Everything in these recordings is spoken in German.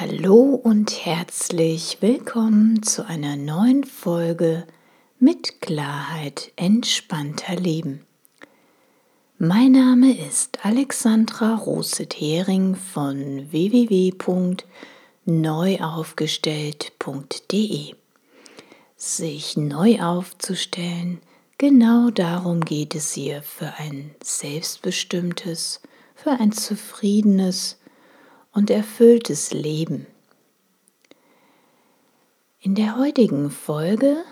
Hallo und herzlich willkommen zu einer neuen Folge mit Klarheit entspannter Leben. Mein Name ist Alexandra Roset-Hering von www.neuaufgestellt.de. Sich neu aufzustellen, genau darum geht es hier für ein selbstbestimmtes, für ein zufriedenes und erfülltes Leben. In der heutigen Folge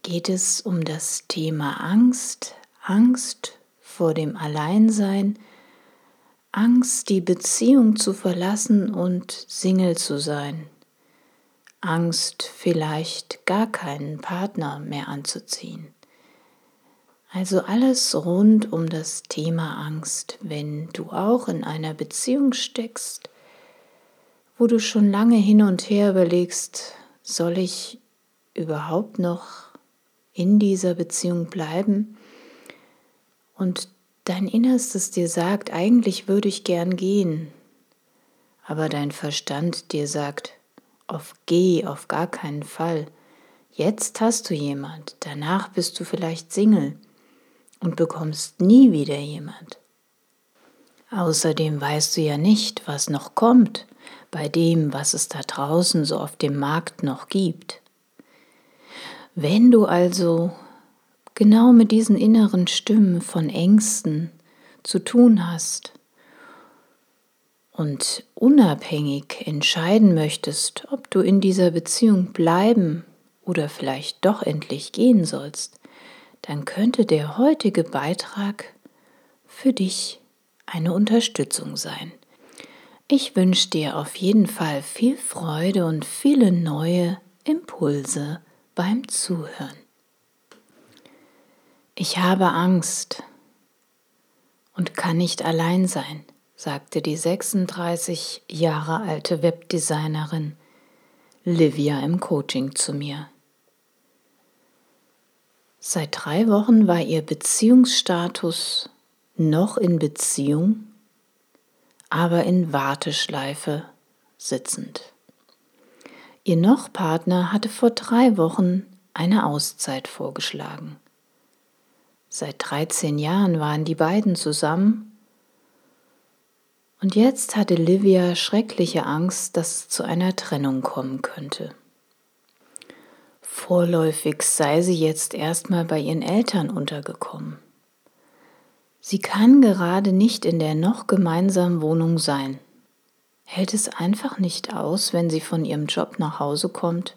geht es um das Thema Angst, Angst vor dem Alleinsein, Angst, die Beziehung zu verlassen und Single zu sein, Angst, vielleicht gar keinen Partner mehr anzuziehen. Also alles rund um das Thema Angst, wenn du auch in einer Beziehung steckst, wo du schon lange hin und her überlegst, soll ich überhaupt noch in dieser Beziehung bleiben? Und dein Innerstes dir sagt, eigentlich würde ich gern gehen, aber dein Verstand dir sagt, auf geh, auf gar keinen Fall. Jetzt hast du jemand, danach bist du vielleicht Single und bekommst nie wieder jemand. Außerdem weißt du ja nicht, was noch kommt bei dem, was es da draußen so auf dem Markt noch gibt. Wenn du also genau mit diesen inneren Stimmen von Ängsten zu tun hast und unabhängig entscheiden möchtest, ob du in dieser Beziehung bleiben oder vielleicht doch endlich gehen sollst, dann könnte der heutige Beitrag für dich eine Unterstützung sein. Ich wünsche dir auf jeden Fall viel Freude und viele neue Impulse beim Zuhören. Ich habe Angst und kann nicht allein sein, sagte die 36 Jahre alte Webdesignerin Livia im Coaching zu mir. Seit drei Wochen war ihr Beziehungsstatus noch in Beziehung, aber in Warteschleife sitzend. Ihr Nochpartner hatte vor drei Wochen eine Auszeit vorgeschlagen. Seit 13 Jahren waren die beiden zusammen und jetzt hatte Livia schreckliche Angst, dass es zu einer Trennung kommen könnte. Vorläufig sei sie jetzt erstmal bei ihren Eltern untergekommen. Sie kann gerade nicht in der noch gemeinsamen Wohnung sein. Hält es einfach nicht aus, wenn sie von ihrem Job nach Hause kommt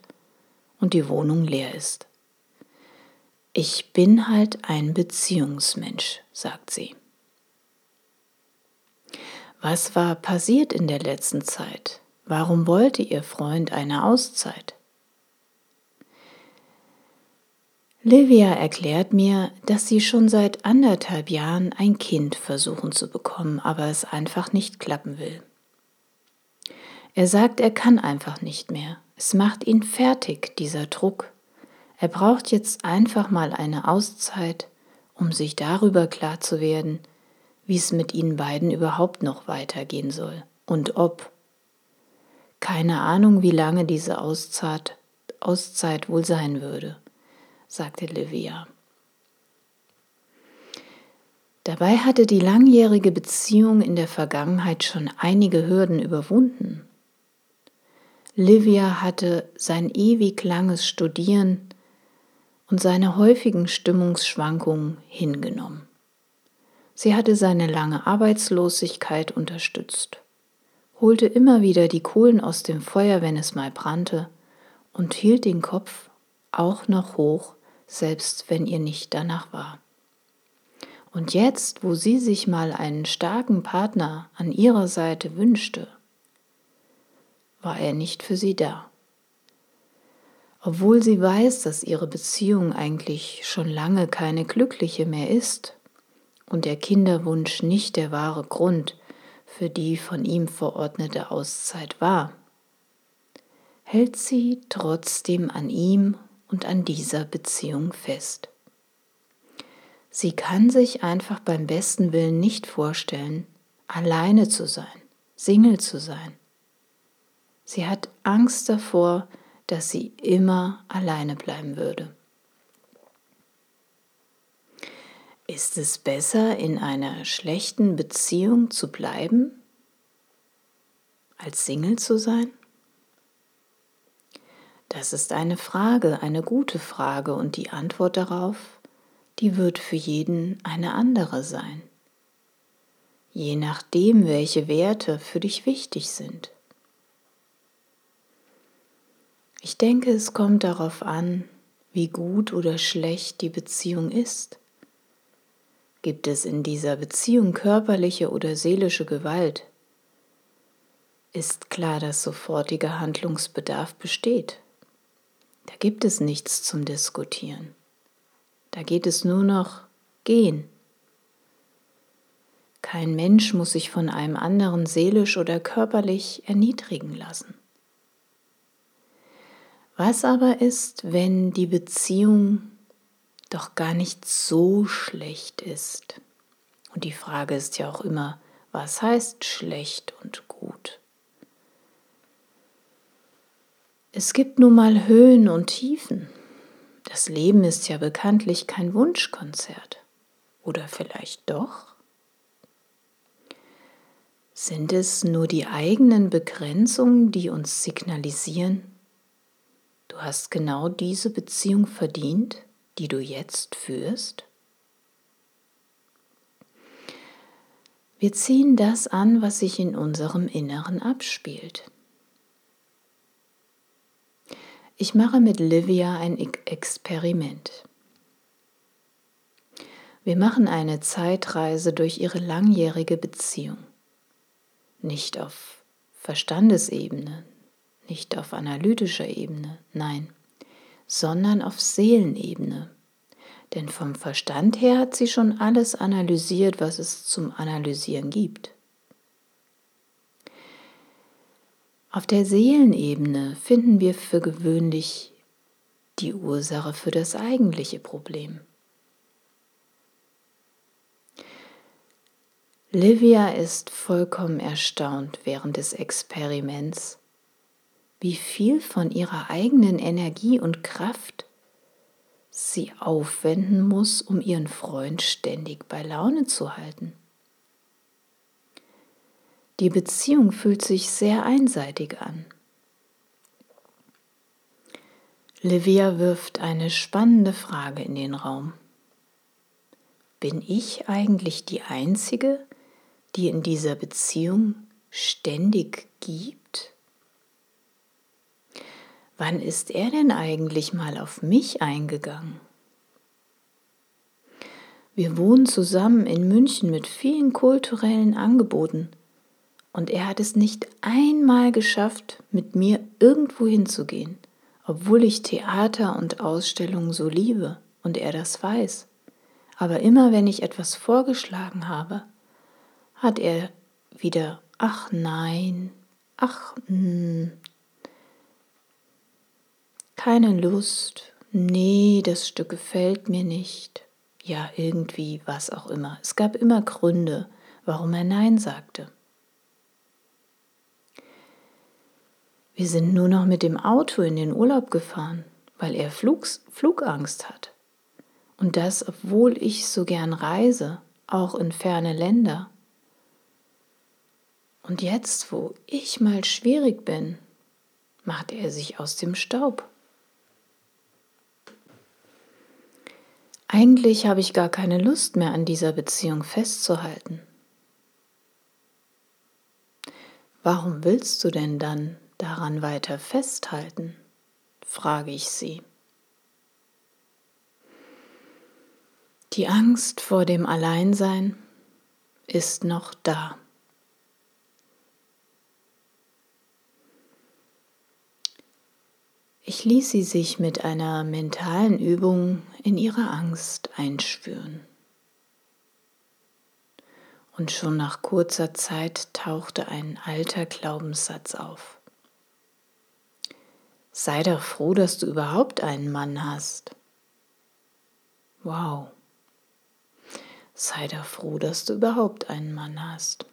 und die Wohnung leer ist. Ich bin halt ein Beziehungsmensch, sagt sie. Was war passiert in der letzten Zeit? Warum wollte ihr Freund eine Auszeit? Livia erklärt mir, dass sie schon seit anderthalb Jahren ein Kind versuchen zu bekommen, aber es einfach nicht klappen will. Er sagt, er kann einfach nicht mehr. Es macht ihn fertig, dieser Druck. Er braucht jetzt einfach mal eine Auszeit, um sich darüber klar zu werden, wie es mit ihnen beiden überhaupt noch weitergehen soll und ob. Keine Ahnung, wie lange diese Auszeit, Auszeit wohl sein würde sagte Livia. Dabei hatte die langjährige Beziehung in der Vergangenheit schon einige Hürden überwunden. Livia hatte sein ewig langes Studieren und seine häufigen Stimmungsschwankungen hingenommen. Sie hatte seine lange Arbeitslosigkeit unterstützt, holte immer wieder die Kohlen aus dem Feuer, wenn es mal brannte, und hielt den Kopf auch noch hoch selbst wenn ihr nicht danach war. Und jetzt, wo sie sich mal einen starken Partner an ihrer Seite wünschte, war er nicht für sie da. Obwohl sie weiß, dass ihre Beziehung eigentlich schon lange keine glückliche mehr ist und der Kinderwunsch nicht der wahre Grund für die von ihm verordnete Auszeit war, hält sie trotzdem an ihm und an dieser Beziehung fest. Sie kann sich einfach beim besten Willen nicht vorstellen, alleine zu sein, Single zu sein. Sie hat Angst davor, dass sie immer alleine bleiben würde. Ist es besser, in einer schlechten Beziehung zu bleiben, als Single zu sein? Das ist eine Frage, eine gute Frage und die Antwort darauf, die wird für jeden eine andere sein. Je nachdem, welche Werte für dich wichtig sind. Ich denke, es kommt darauf an, wie gut oder schlecht die Beziehung ist. Gibt es in dieser Beziehung körperliche oder seelische Gewalt? Ist klar, dass sofortiger Handlungsbedarf besteht. Da gibt es nichts zum Diskutieren. Da geht es nur noch gehen. Kein Mensch muss sich von einem anderen seelisch oder körperlich erniedrigen lassen. Was aber ist, wenn die Beziehung doch gar nicht so schlecht ist? Und die Frage ist ja auch immer, was heißt schlecht und gut? Es gibt nun mal Höhen und Tiefen. Das Leben ist ja bekanntlich kein Wunschkonzert. Oder vielleicht doch? Sind es nur die eigenen Begrenzungen, die uns signalisieren, Du hast genau diese Beziehung verdient, die du jetzt führst. Wir ziehen das an, was sich in unserem Inneren abspielt. Ich mache mit Livia ein Experiment. Wir machen eine Zeitreise durch ihre langjährige Beziehung. Nicht auf Verstandesebene, nicht auf analytischer Ebene, nein, sondern auf Seelenebene. Denn vom Verstand her hat sie schon alles analysiert, was es zum Analysieren gibt. Auf der Seelenebene finden wir für gewöhnlich die Ursache für das eigentliche Problem. Livia ist vollkommen erstaunt während des Experiments, wie viel von ihrer eigenen Energie und Kraft sie aufwenden muss, um ihren Freund ständig bei Laune zu halten. Die Beziehung fühlt sich sehr einseitig an. Livia wirft eine spannende Frage in den Raum. Bin ich eigentlich die Einzige, die in dieser Beziehung ständig gibt? Wann ist er denn eigentlich mal auf mich eingegangen? Wir wohnen zusammen in München mit vielen kulturellen Angeboten und er hat es nicht einmal geschafft, mit mir irgendwo hinzugehen, obwohl ich Theater und Ausstellungen so liebe und er das weiß. Aber immer wenn ich etwas vorgeschlagen habe, hat er wieder, ach nein, ach, mh, hm, keine Lust. Nee, das Stück gefällt mir nicht. Ja, irgendwie, was auch immer. Es gab immer Gründe, warum er Nein sagte. Wir sind nur noch mit dem Auto in den Urlaub gefahren, weil er Flugs, Flugangst hat. Und das, obwohl ich so gern reise, auch in ferne Länder. Und jetzt, wo ich mal schwierig bin, macht er sich aus dem Staub. Eigentlich habe ich gar keine Lust mehr an dieser Beziehung festzuhalten. Warum willst du denn dann daran weiter festhalten? frage ich sie. Die Angst vor dem Alleinsein ist noch da. Ich ließ sie sich mit einer mentalen Übung in ihre Angst einspüren. Und schon nach kurzer Zeit tauchte ein alter Glaubenssatz auf. Sei doch froh, dass du überhaupt einen Mann hast. Wow. Sei doch froh, dass du überhaupt einen Mann hast.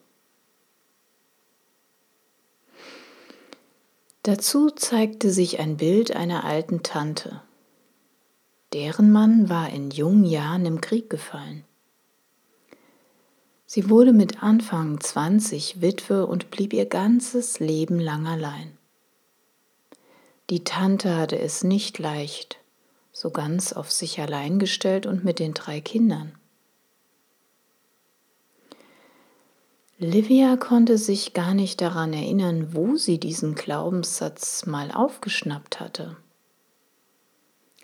Dazu zeigte sich ein Bild einer alten Tante. Deren Mann war in jungen Jahren im Krieg gefallen. Sie wurde mit Anfang 20 Witwe und blieb ihr ganzes Leben lang allein. Die Tante hatte es nicht leicht, so ganz auf sich allein gestellt und mit den drei Kindern. Livia konnte sich gar nicht daran erinnern, wo sie diesen Glaubenssatz mal aufgeschnappt hatte.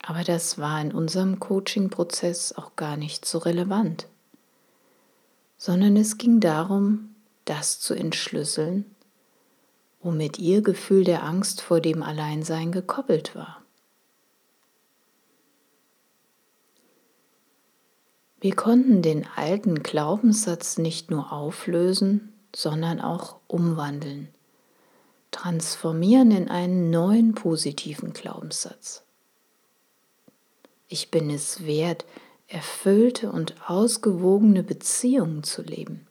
Aber das war in unserem Coaching-Prozess auch gar nicht so relevant, sondern es ging darum, das zu entschlüsseln, womit ihr Gefühl der Angst vor dem Alleinsein gekoppelt war. Wir konnten den alten Glaubenssatz nicht nur auflösen, sondern auch umwandeln, transformieren in einen neuen positiven Glaubenssatz. Ich bin es wert, erfüllte und ausgewogene Beziehungen zu leben,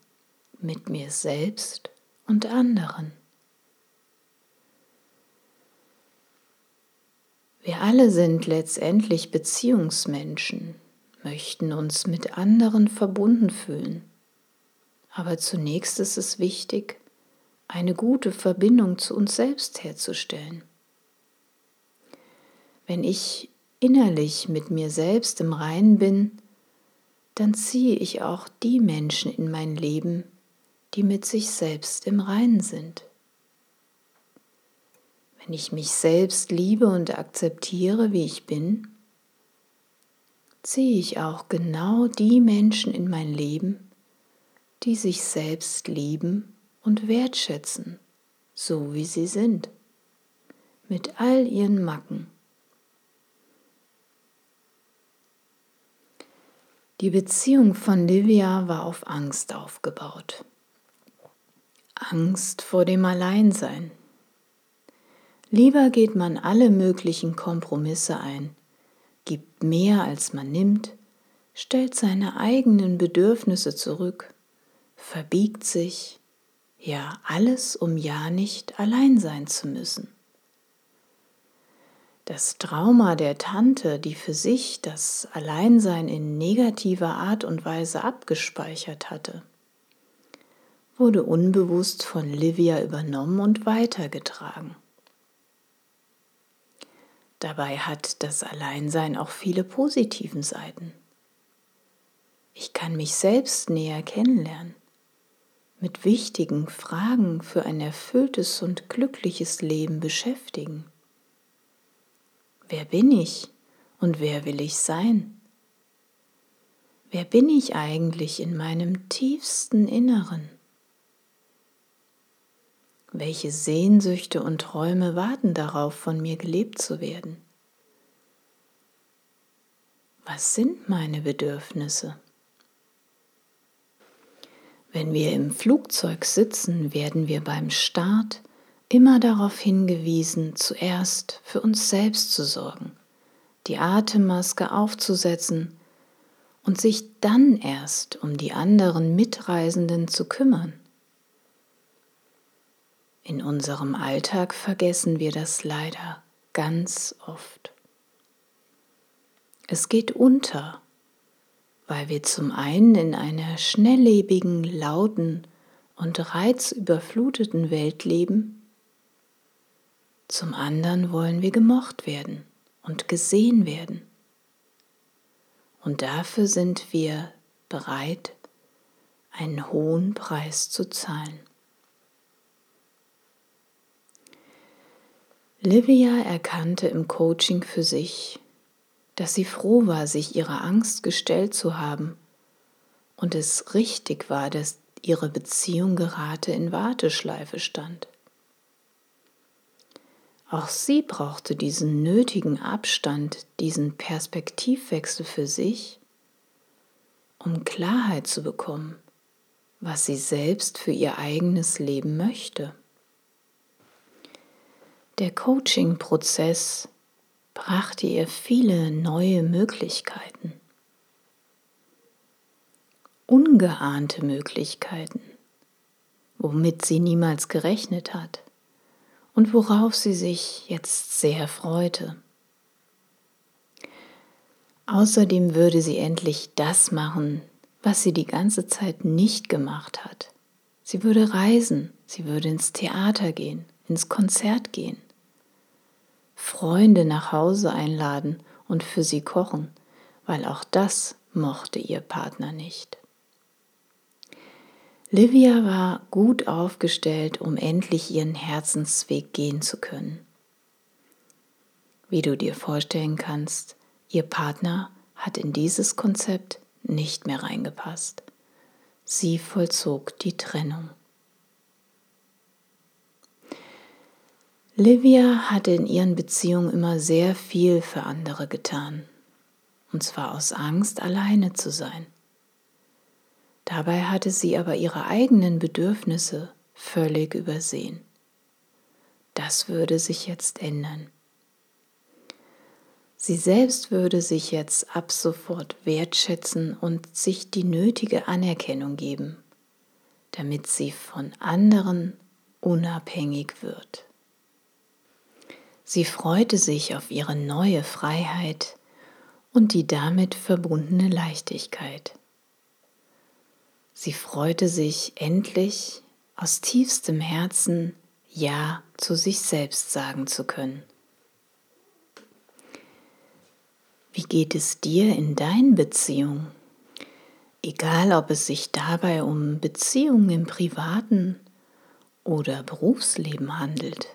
mit mir selbst und anderen. Wir alle sind letztendlich Beziehungsmenschen möchten uns mit anderen verbunden fühlen. Aber zunächst ist es wichtig, eine gute Verbindung zu uns selbst herzustellen. Wenn ich innerlich mit mir selbst im Reinen bin, dann ziehe ich auch die Menschen in mein Leben, die mit sich selbst im Reinen sind. Wenn ich mich selbst liebe und akzeptiere, wie ich bin, ziehe ich auch genau die Menschen in mein Leben, die sich selbst lieben und wertschätzen, so wie sie sind, mit all ihren Macken. Die Beziehung von Livia war auf Angst aufgebaut. Angst vor dem Alleinsein. Lieber geht man alle möglichen Kompromisse ein, gibt mehr als man nimmt, stellt seine eigenen Bedürfnisse zurück, verbiegt sich, ja alles, um ja nicht allein sein zu müssen. Das Trauma der Tante, die für sich das Alleinsein in negativer Art und Weise abgespeichert hatte, wurde unbewusst von Livia übernommen und weitergetragen. Dabei hat das Alleinsein auch viele positiven Seiten. Ich kann mich selbst näher kennenlernen, mit wichtigen Fragen für ein erfülltes und glückliches Leben beschäftigen. Wer bin ich und wer will ich sein? Wer bin ich eigentlich in meinem tiefsten Inneren? Welche Sehnsüchte und Träume warten darauf, von mir gelebt zu werden? Was sind meine Bedürfnisse? Wenn wir im Flugzeug sitzen, werden wir beim Start immer darauf hingewiesen, zuerst für uns selbst zu sorgen, die Atemmaske aufzusetzen und sich dann erst um die anderen Mitreisenden zu kümmern. In unserem Alltag vergessen wir das leider ganz oft. Es geht unter, weil wir zum einen in einer schnelllebigen, lauten und reizüberfluteten Welt leben, zum anderen wollen wir gemocht werden und gesehen werden. Und dafür sind wir bereit, einen hohen Preis zu zahlen. Livia erkannte im Coaching für sich, dass sie froh war, sich ihrer Angst gestellt zu haben und es richtig war, dass ihre Beziehung gerade in Warteschleife stand. Auch sie brauchte diesen nötigen Abstand, diesen Perspektivwechsel für sich, um Klarheit zu bekommen, was sie selbst für ihr eigenes Leben möchte. Der Coaching-Prozess brachte ihr viele neue Möglichkeiten, ungeahnte Möglichkeiten, womit sie niemals gerechnet hat und worauf sie sich jetzt sehr freute. Außerdem würde sie endlich das machen, was sie die ganze Zeit nicht gemacht hat. Sie würde reisen, sie würde ins Theater gehen, ins Konzert gehen, Freunde nach Hause einladen und für sie kochen, weil auch das mochte ihr Partner nicht. Livia war gut aufgestellt, um endlich ihren Herzensweg gehen zu können. Wie du dir vorstellen kannst, ihr Partner hat in dieses Konzept nicht mehr reingepasst. Sie vollzog die Trennung. Livia hatte in ihren Beziehungen immer sehr viel für andere getan, und zwar aus Angst, alleine zu sein. Dabei hatte sie aber ihre eigenen Bedürfnisse völlig übersehen. Das würde sich jetzt ändern. Sie selbst würde sich jetzt ab sofort wertschätzen und sich die nötige Anerkennung geben, damit sie von anderen unabhängig wird. Sie freute sich auf ihre neue Freiheit und die damit verbundene Leichtigkeit. Sie freute sich endlich aus tiefstem Herzen Ja zu sich selbst sagen zu können. Wie geht es dir in deinen Beziehungen? Egal, ob es sich dabei um Beziehungen im privaten oder Berufsleben handelt.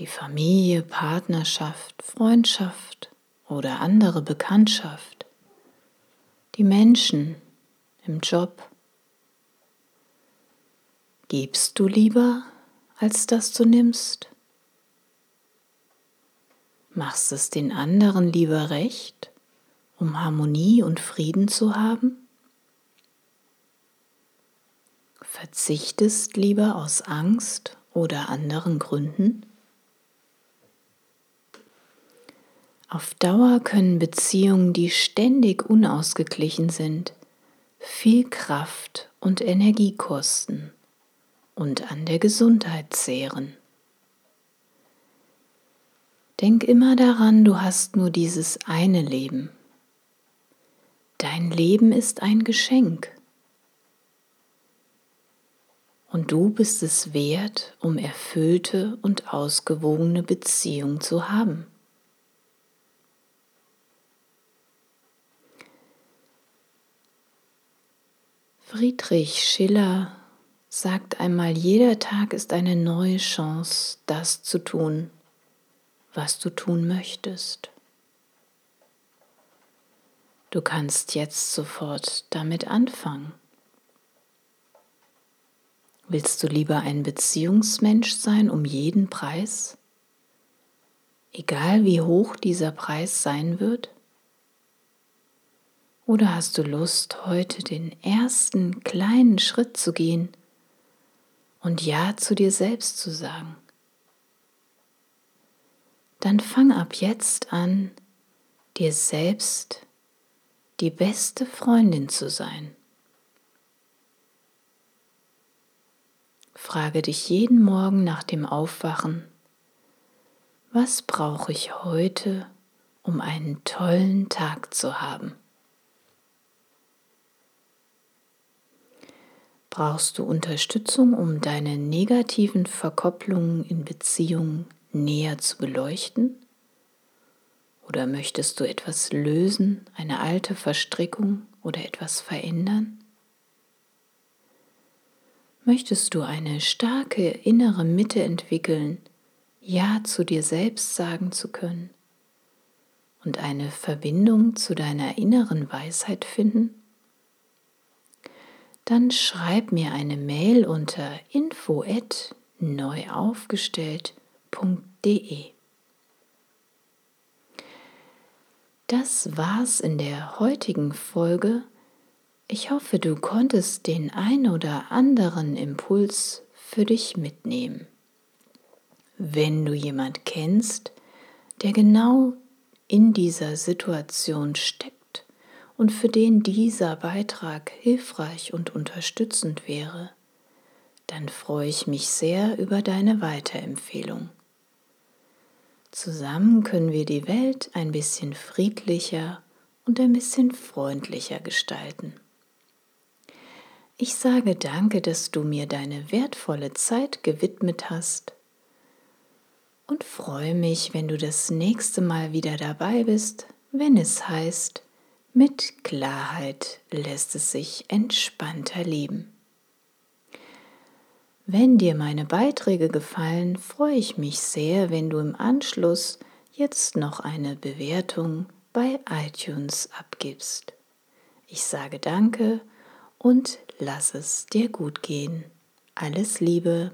Die Familie, Partnerschaft, Freundschaft oder andere Bekanntschaft. Die Menschen im Job. Gibst du lieber, als dass du nimmst? Machst es den anderen lieber recht, um Harmonie und Frieden zu haben? Verzichtest lieber aus Angst oder anderen Gründen? Auf Dauer können Beziehungen, die ständig unausgeglichen sind, viel Kraft und Energie kosten und an der Gesundheit zehren. Denk immer daran, du hast nur dieses eine Leben. Dein Leben ist ein Geschenk. Und du bist es wert, um erfüllte und ausgewogene Beziehung zu haben. Friedrich Schiller sagt einmal, jeder Tag ist eine neue Chance, das zu tun, was du tun möchtest. Du kannst jetzt sofort damit anfangen. Willst du lieber ein Beziehungsmensch sein um jeden Preis? Egal wie hoch dieser Preis sein wird? Oder hast du Lust, heute den ersten kleinen Schritt zu gehen und Ja zu dir selbst zu sagen? dann fang ab jetzt an, dir selbst die beste Freundin zu sein. Frage dich jeden Morgen nach dem Aufwachen, was brauche ich heute, um einen tollen Tag zu haben? Brauchst du Unterstützung, um deine negativen Verkopplungen in Beziehungen näher zu beleuchten? Oder möchtest du etwas lösen, eine alte Verstrickung oder etwas verändern? Möchtest du eine starke innere Mitte entwickeln, Ja zu dir selbst sagen zu können und eine Verbindung zu deiner inneren Weisheit finden? Dann schreib mir eine Mail unter info neu aufgestellt www.ecom.de. Das war's in der heutigen Folge. Ich hoffe, du konntest den ein oder anderen Impuls für dich mitnehmen. Wenn du jemand kennst, der genau in dieser Situation steckt und für den dieser Beitrag hilfreich und unterstützend wäre, dann freue ich mich sehr über deine Weiterempfehlung. Zusammen können wir die Welt ein bisschen friedlicher und ein bisschen freundlicher gestalten. Ich sage danke, dass du mir deine wertvolle Zeit gewidmet hast und freue mich, wenn du das nächste Mal wieder dabei bist, wenn es heißt, mit Klarheit lässt es sich entspannter leben. Wenn dir meine Beiträge gefallen, freue ich mich sehr, wenn du im Anschluss jetzt noch eine Bewertung bei iTunes abgibst. Ich sage danke und lass es dir gut gehen. Alles Liebe.